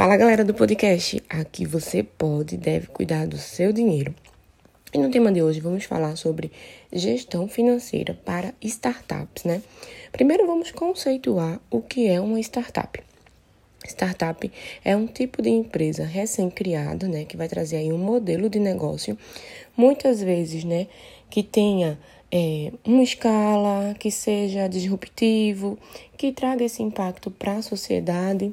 Fala galera do podcast, aqui você pode e deve cuidar do seu dinheiro. E no tema de hoje vamos falar sobre gestão financeira para startups, né? Primeiro vamos conceituar o que é uma startup. Startup é um tipo de empresa recém-criada, né, que vai trazer aí um modelo de negócio, muitas vezes, né, que tenha é, uma escala, que seja disruptivo, que traga esse impacto para a sociedade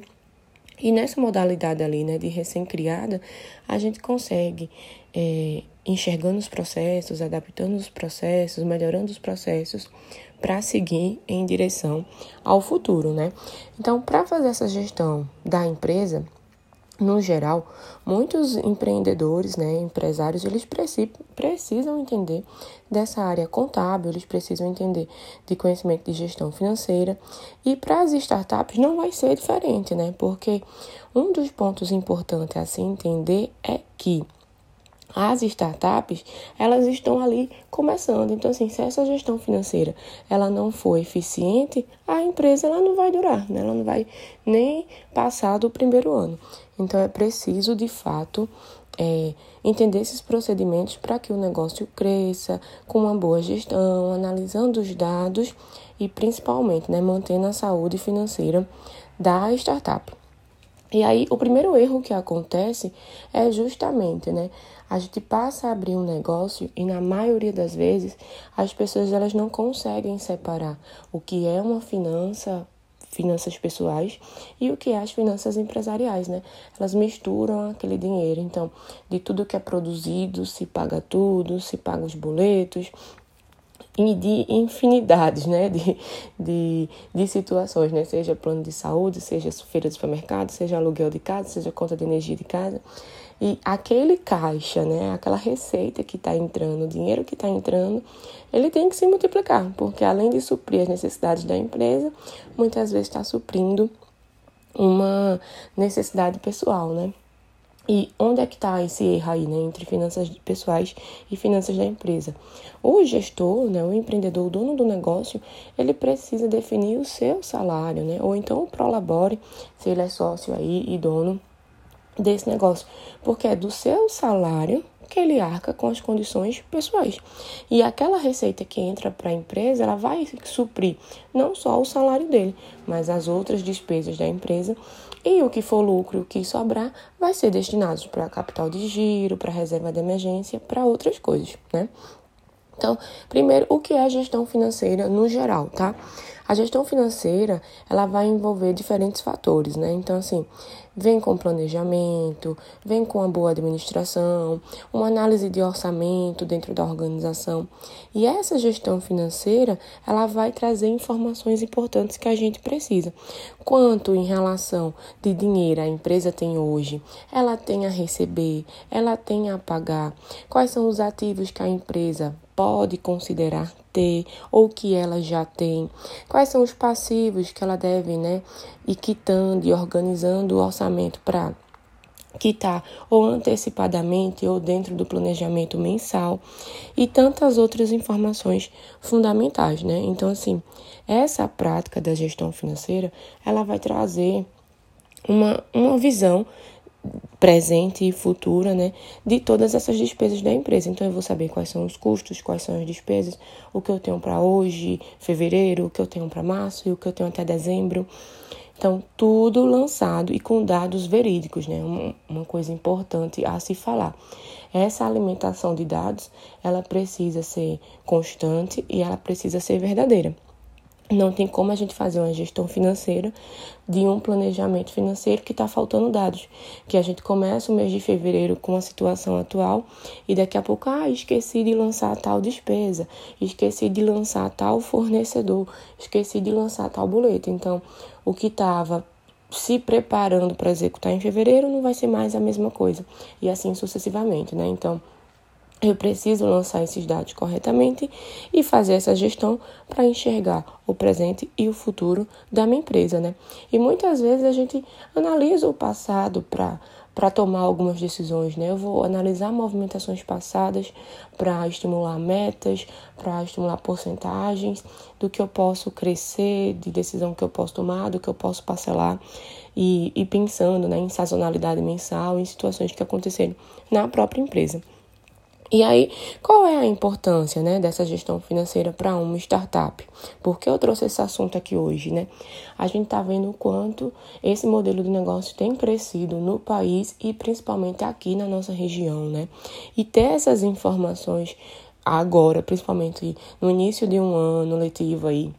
e nessa modalidade ali, né, de recém-criada, a gente consegue, é, enxergando os processos, adaptando os processos, melhorando os processos, para seguir em direção ao futuro, né? Então, para fazer essa gestão da empresa, no geral, muitos empreendedores, né, empresários, eles precisam entender dessa área contábil, eles precisam entender de conhecimento de gestão financeira. E para as startups não vai ser diferente, né? Porque um dos pontos importantes a se entender é que as startups, elas estão ali começando. Então, assim, se essa gestão financeira ela não for eficiente, a empresa ela não vai durar, né? ela não vai nem passar do primeiro ano. Então, é preciso, de fato, é, entender esses procedimentos para que o negócio cresça com uma boa gestão, analisando os dados e, principalmente, né, mantendo a saúde financeira da startup. E aí, o primeiro erro que acontece é justamente, né? A gente passa a abrir um negócio e na maioria das vezes as pessoas elas não conseguem separar o que é uma finança, finanças pessoais e o que é as finanças empresariais, né? Elas misturam aquele dinheiro. Então, de tudo que é produzido, se paga tudo, se paga os boletos, e de infinidades né, de, de, de situações, né? seja plano de saúde, seja feira de supermercado, seja aluguel de casa, seja conta de energia de casa. E aquele caixa, né, aquela receita que está entrando, o dinheiro que está entrando, ele tem que se multiplicar, porque além de suprir as necessidades da empresa, muitas vezes está suprindo uma necessidade pessoal, né? E onde é que está esse erro aí, né, entre finanças pessoais e finanças da empresa? O gestor, né, o empreendedor, o dono do negócio, ele precisa definir o seu salário, né, ou então o prolabore, se ele é sócio aí e dono desse negócio, porque é do seu salário que ele arca com as condições pessoais. E aquela receita que entra para a empresa, ela vai suprir não só o salário dele, mas as outras despesas da empresa. E o que for lucro, o que sobrar, vai ser destinado para capital de giro, para reserva de emergência, para outras coisas, né? Então, primeiro, o que é gestão financeira no geral, tá? A gestão financeira, ela vai envolver diferentes fatores, né? Então, assim, vem com planejamento, vem com uma boa administração, uma análise de orçamento dentro da organização. E essa gestão financeira, ela vai trazer informações importantes que a gente precisa. Quanto em relação de dinheiro a empresa tem hoje, ela tem a receber, ela tem a pagar, quais são os ativos que a empresa pode considerar ter ou que ela já tem, quais são os passivos que ela deve, né, ir quitando e organizando o orçamento para quitar ou antecipadamente ou dentro do planejamento mensal e tantas outras informações fundamentais, né? Então assim, essa prática da gestão financeira, ela vai trazer uma, uma visão presente e futura, né, de todas essas despesas da empresa. Então eu vou saber quais são os custos, quais são as despesas, o que eu tenho para hoje, fevereiro, o que eu tenho para março e o que eu tenho até dezembro. Então, tudo lançado e com dados verídicos, né? Uma coisa importante a se falar. Essa alimentação de dados, ela precisa ser constante e ela precisa ser verdadeira. Não tem como a gente fazer uma gestão financeira de um planejamento financeiro que está faltando dados. Que a gente começa o mês de fevereiro com a situação atual e daqui a pouco, ah, esqueci de lançar tal despesa, esqueci de lançar tal fornecedor, esqueci de lançar tal boleto. Então, o que estava se preparando para executar em fevereiro não vai ser mais a mesma coisa. E assim sucessivamente, né? Então, eu preciso lançar esses dados corretamente e fazer essa gestão para enxergar o presente e o futuro da minha empresa, né? E muitas vezes a gente analisa o passado para para tomar algumas decisões, né? Eu vou analisar movimentações passadas para estimular metas, para estimular porcentagens do que eu posso crescer, de decisão que eu posso tomar, do que eu posso parcelar e, e pensando né, em sazonalidade mensal, em situações que aconteceram na própria empresa. E aí, qual é a importância né, dessa gestão financeira para uma startup? Por que eu trouxe esse assunto aqui hoje? Né? A gente está vendo o quanto esse modelo de negócio tem crescido no país e principalmente aqui na nossa região. Né? E ter essas informações agora, principalmente no início de um ano letivo aí,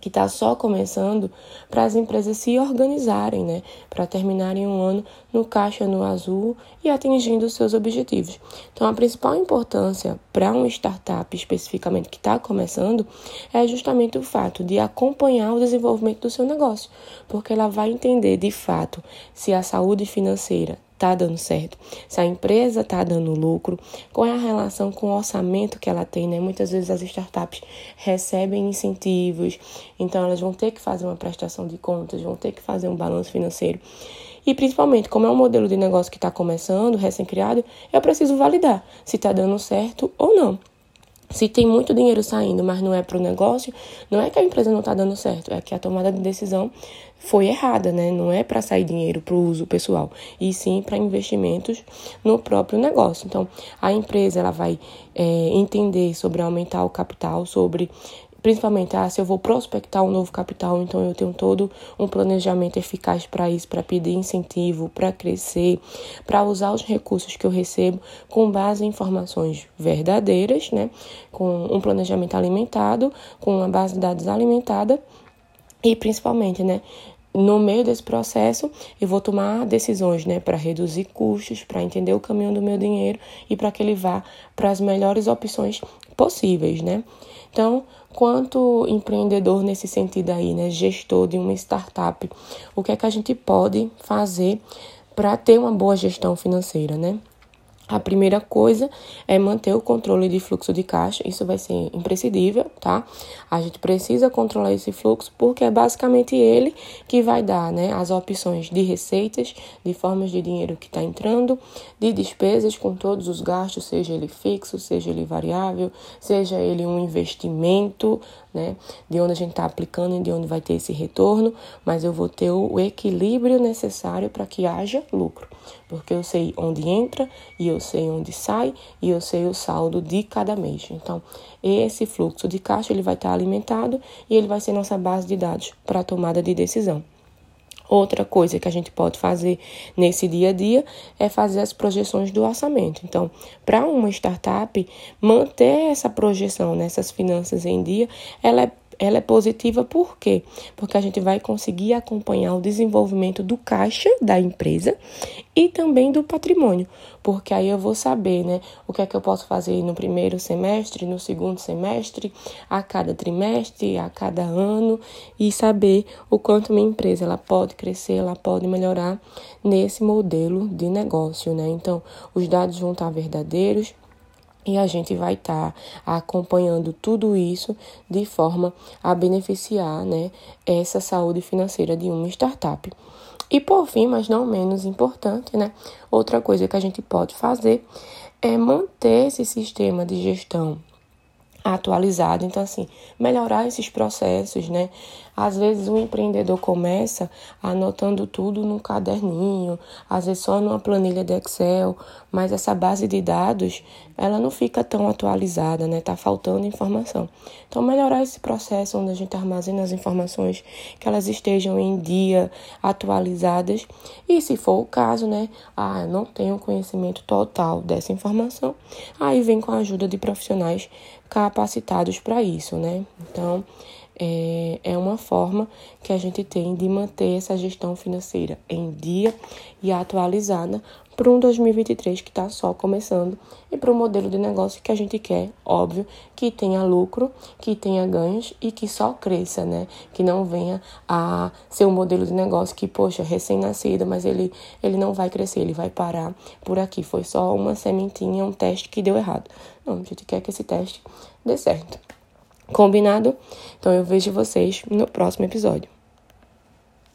que está só começando para as empresas se organizarem, né, para terminarem um ano no caixa no azul e atingindo os seus objetivos. Então, a principal importância para uma startup especificamente que está começando é justamente o fato de acompanhar o desenvolvimento do seu negócio, porque ela vai entender de fato se a saúde financeira está dando certo, se a empresa está dando lucro, qual é a relação com o orçamento que ela tem, né? Muitas vezes as startups recebem incentivos, então elas vão ter que fazer uma prestação de contas, vão ter que fazer um balanço financeiro. E principalmente, como é um modelo de negócio que está começando, recém-criado, eu preciso validar se está dando certo ou não. Se tem muito dinheiro saindo, mas não é para o negócio, não é que a empresa não está dando certo, é que a tomada de decisão foi errada, né? Não é para sair dinheiro para o uso pessoal, e sim para investimentos no próprio negócio. Então, a empresa ela vai é, entender sobre aumentar o capital, sobre principalmente, ah, se eu vou prospectar um novo capital, então eu tenho todo um planejamento eficaz para isso, para pedir incentivo, para crescer, para usar os recursos que eu recebo com base em informações verdadeiras, né? Com um planejamento alimentado, com uma base de dados alimentada e principalmente, né, no meio desse processo, eu vou tomar decisões, né, para reduzir custos, para entender o caminho do meu dinheiro e para que ele vá para as melhores opções possíveis, né? Então, quanto empreendedor nesse sentido aí, né, gestor de uma startup, o que é que a gente pode fazer para ter uma boa gestão financeira, né? A primeira coisa é manter o controle de fluxo de caixa, isso vai ser imprescindível, tá? A gente precisa controlar esse fluxo porque é basicamente ele que vai dar, né, as opções de receitas, de formas de dinheiro que está entrando, de despesas com todos os gastos, seja ele fixo, seja ele variável, seja ele um investimento, né, de onde a gente está aplicando e de onde vai ter esse retorno, mas eu vou ter o equilíbrio necessário para que haja lucro, porque eu sei onde entra e eu eu sei onde sai e eu sei o saldo de cada mês. Então, esse fluxo de caixa ele vai estar alimentado e ele vai ser nossa base de dados para a tomada de decisão. Outra coisa que a gente pode fazer nesse dia a dia é fazer as projeções do orçamento. Então, para uma startup, manter essa projeção nessas finanças em dia, ela é ela é positiva por quê? Porque a gente vai conseguir acompanhar o desenvolvimento do caixa da empresa e também do patrimônio, porque aí eu vou saber, né, o que é que eu posso fazer no primeiro semestre, no segundo semestre, a cada trimestre, a cada ano e saber o quanto minha empresa ela pode crescer, ela pode melhorar nesse modelo de negócio, né? Então, os dados vão estar verdadeiros, e a gente vai estar tá acompanhando tudo isso de forma a beneficiar né, essa saúde financeira de uma startup. E por fim, mas não menos importante, né, outra coisa que a gente pode fazer é manter esse sistema de gestão atualizado. Então, assim, melhorar esses processos, né? Às vezes o empreendedor começa anotando tudo num caderninho, às vezes só numa planilha de Excel, mas essa base de dados, ela não fica tão atualizada, né? Tá faltando informação. Então, melhorar esse processo onde a gente armazena as informações, que elas estejam em dia, atualizadas. E se for o caso, né? Ah, não tenho conhecimento total dessa informação, aí vem com a ajuda de profissionais capacitados para isso, né? Então, é, é uma forma que a gente tem de manter essa gestão financeira em dia e atualizada para um 2023 que está só começando e para um modelo de negócio que a gente quer, óbvio, que tenha lucro, que tenha ganhos e que só cresça, né? Que não venha a ser um modelo de negócio que, poxa, recém-nascido, mas ele, ele não vai crescer, ele vai parar por aqui. Foi só uma sementinha, um teste que deu errado. Não, a gente quer que esse teste dê certo. Combinado? Então eu vejo vocês no próximo episódio.